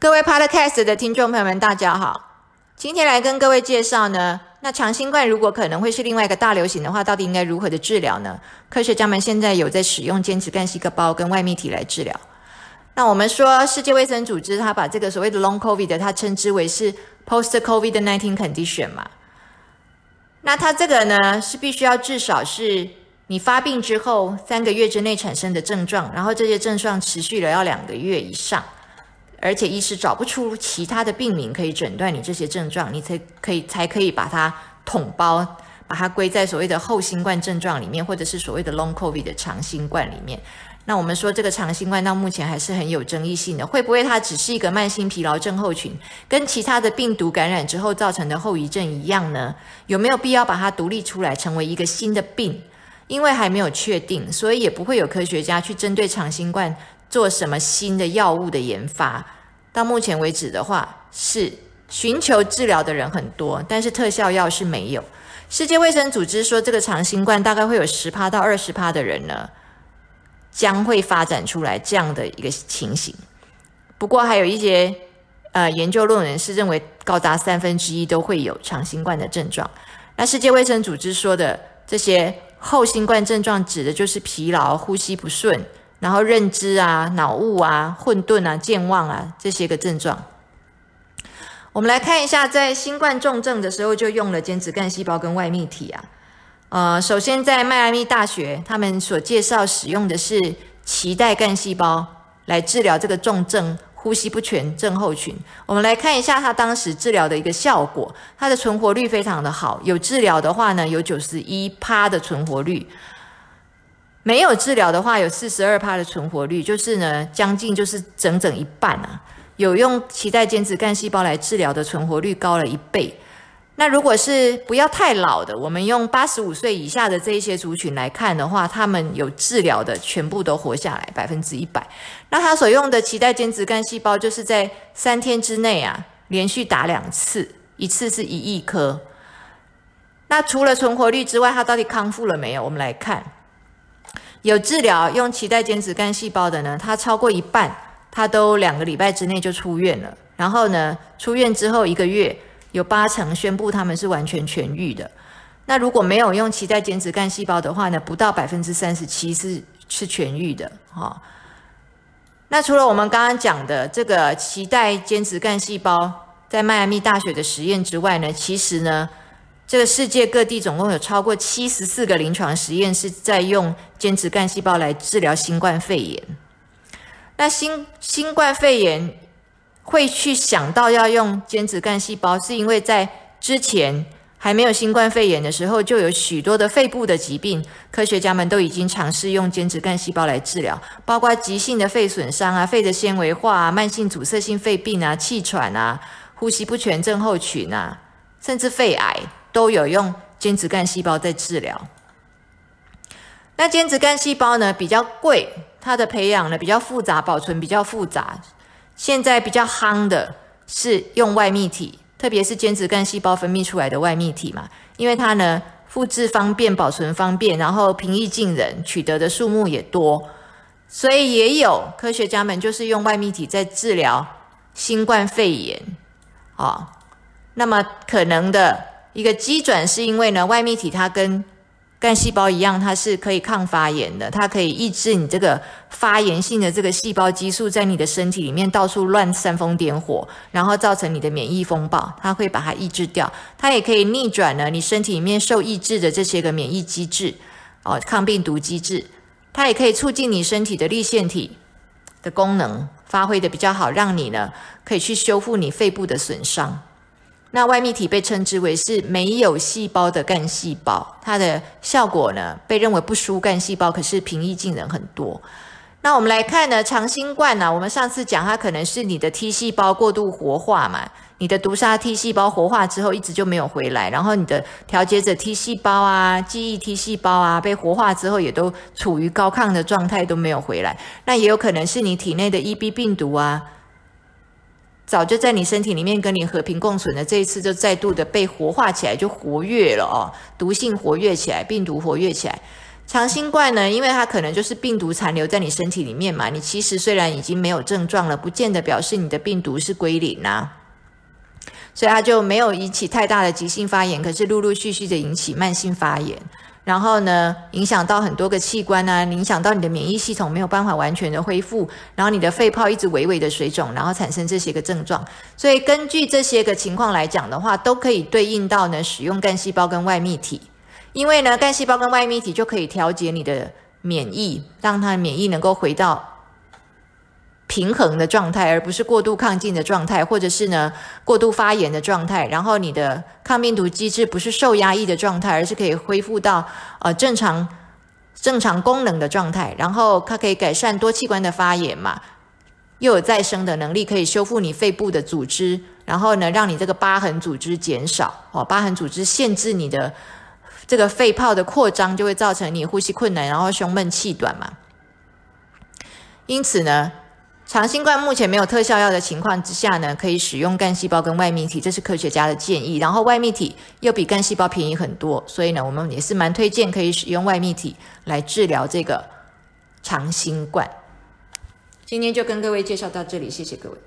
各位 Podcast 的听众朋友们，大家好。今天来跟各位介绍呢，那长新冠如果可能会是另外一个大流行的话，到底应该如何的治疗呢？科学家们现在有在使用间质干细胞跟外泌体来治疗。那我们说，世界卫生组织它把这个所谓的 Long COVID，它称之为是 Post COVID nineteen Condition 嘛。那它这个呢，是必须要至少是你发病之后三个月之内产生的症状，然后这些症状持续了要两个月以上，而且医师找不出其他的病名可以诊断你这些症状，你才可以才可以把它统包，把它归在所谓的后新冠症状里面，或者是所谓的 Long COVID 的长新冠里面。那我们说这个长新冠到目前还是很有争议性的，会不会它只是一个慢性疲劳症候群，跟其他的病毒感染之后造成的后遗症一样呢？有没有必要把它独立出来成为一个新的病？因为还没有确定，所以也不会有科学家去针对长新冠做什么新的药物的研发。到目前为止的话，是寻求治疗的人很多，但是特效药是没有。世界卫生组织说，这个长新冠大概会有十趴到二十趴的人呢。将会发展出来这样的一个情形，不过还有一些呃研究论文是认为高达三分之一都会有长新冠的症状。那世界卫生组织说的这些后新冠症状，指的就是疲劳、呼吸不顺，然后认知啊、脑雾啊、混沌啊、健忘啊这些个症状。我们来看一下，在新冠重症的时候就用了间质干细胞跟外泌体啊。呃，首先在迈阿密大学，他们所介绍使用的是脐带干细胞来治疗这个重症呼吸不全症候群。我们来看一下他当时治疗的一个效果，它的存活率非常的好。有治疗的话呢，有九十一趴的存活率；没有治疗的话，有四十二趴的存活率，就是呢，将近就是整整一半啊。有用脐带间质干细胞来治疗的存活率高了一倍。那如果是不要太老的，我们用八十五岁以下的这一些族群来看的话，他们有治疗的全部都活下来，百分之一百。那他所用的脐带间质干细胞，就是在三天之内啊，连续打两次，一次是一亿颗。那除了存活率之外，他到底康复了没有？我们来看，有治疗用脐带间质干细胞的呢，他超过一半，他都两个礼拜之内就出院了。然后呢，出院之后一个月。有八成宣布他们是完全痊愈的。那如果没有用脐带间质干细胞的话呢？不到百分之三十七是是痊愈的。哈。那除了我们刚刚讲的这个脐带间质干细胞在迈阿密大学的实验之外呢，其实呢，这个世界各地总共有超过七十四个临床实验是在用间质干细胞来治疗新冠肺炎。那新新冠肺炎。会去想到要用间质干细胞，是因为在之前还没有新冠肺炎的时候，就有许多的肺部的疾病，科学家们都已经尝试用间质干细胞来治疗，包括急性的肺损伤啊、肺的纤维化啊、慢性阻塞性肺病啊、气喘啊、呼吸不全症候群啊，甚至肺癌都有用间质干细胞在治疗。那间质干细胞呢比较贵，它的培养呢比较复杂，保存比较复杂。现在比较夯的是用外泌体，特别是间质干细胞分泌出来的外泌体嘛，因为它呢复制方便、保存方便，然后平易近人，取得的数目也多，所以也有科学家们就是用外泌体在治疗新冠肺炎。啊，那么可能的一个机转是因为呢，外泌体它跟干细胞一样，它是可以抗发炎的，它可以抑制你这个发炎性的这个细胞激素在你的身体里面到处乱煽风点火，然后造成你的免疫风暴，它会把它抑制掉。它也可以逆转呢，你身体里面受抑制的这些个免疫机制，哦，抗病毒机制，它也可以促进你身体的立腺体的功能发挥的比较好，让你呢可以去修复你肺部的损伤。那外泌体被称之为是没有细胞的干细胞，它的效果呢被认为不输干细胞，可是平易近人很多。那我们来看呢，长新冠呢，我们上次讲它可能是你的 T 细胞过度活化嘛，你的毒杀 T 细胞活化之后一直就没有回来，然后你的调节者 T 细胞啊、记忆 T 细胞啊被活化之后也都处于高亢的状态都没有回来，那也有可能是你体内的 EB 病毒啊。早就在你身体里面跟你和平共存的，这一次就再度的被活化起来，就活跃了哦，毒性活跃起来，病毒活跃起来，长新冠呢，因为它可能就是病毒残留在你身体里面嘛，你其实虽然已经没有症状了，不见得表示你的病毒是归零啊，所以它就没有引起太大的急性发炎，可是陆陆续续的引起慢性发炎，然后呢，影响到很多个器官啊，影响到你的免疫系统没有办法完全的恢复，然后你的肺泡一直微微的水肿，然后产生这些个症状，所以根据这些个情况来讲的话，都可以对应到呢使用干细胞跟外泌体。因为呢，干细胞跟外泌体就可以调节你的免疫，让它的免疫能够回到平衡的状态，而不是过度亢进的状态，或者是呢过度发炎的状态。然后你的抗病毒机制不是受压抑的状态，而是可以恢复到呃正常正常功能的状态。然后它可以改善多器官的发炎嘛，又有再生的能力，可以修复你肺部的组织，然后呢让你这个疤痕组织减少哦，疤痕组织限制你的。这个肺泡的扩张就会造成你呼吸困难，然后胸闷气短嘛。因此呢，长新冠目前没有特效药的情况之下呢，可以使用干细胞跟外泌体，这是科学家的建议。然后外泌体又比干细胞便宜很多，所以呢，我们也是蛮推荐可以使用外泌体来治疗这个长新冠。今天就跟各位介绍到这里，谢谢各位。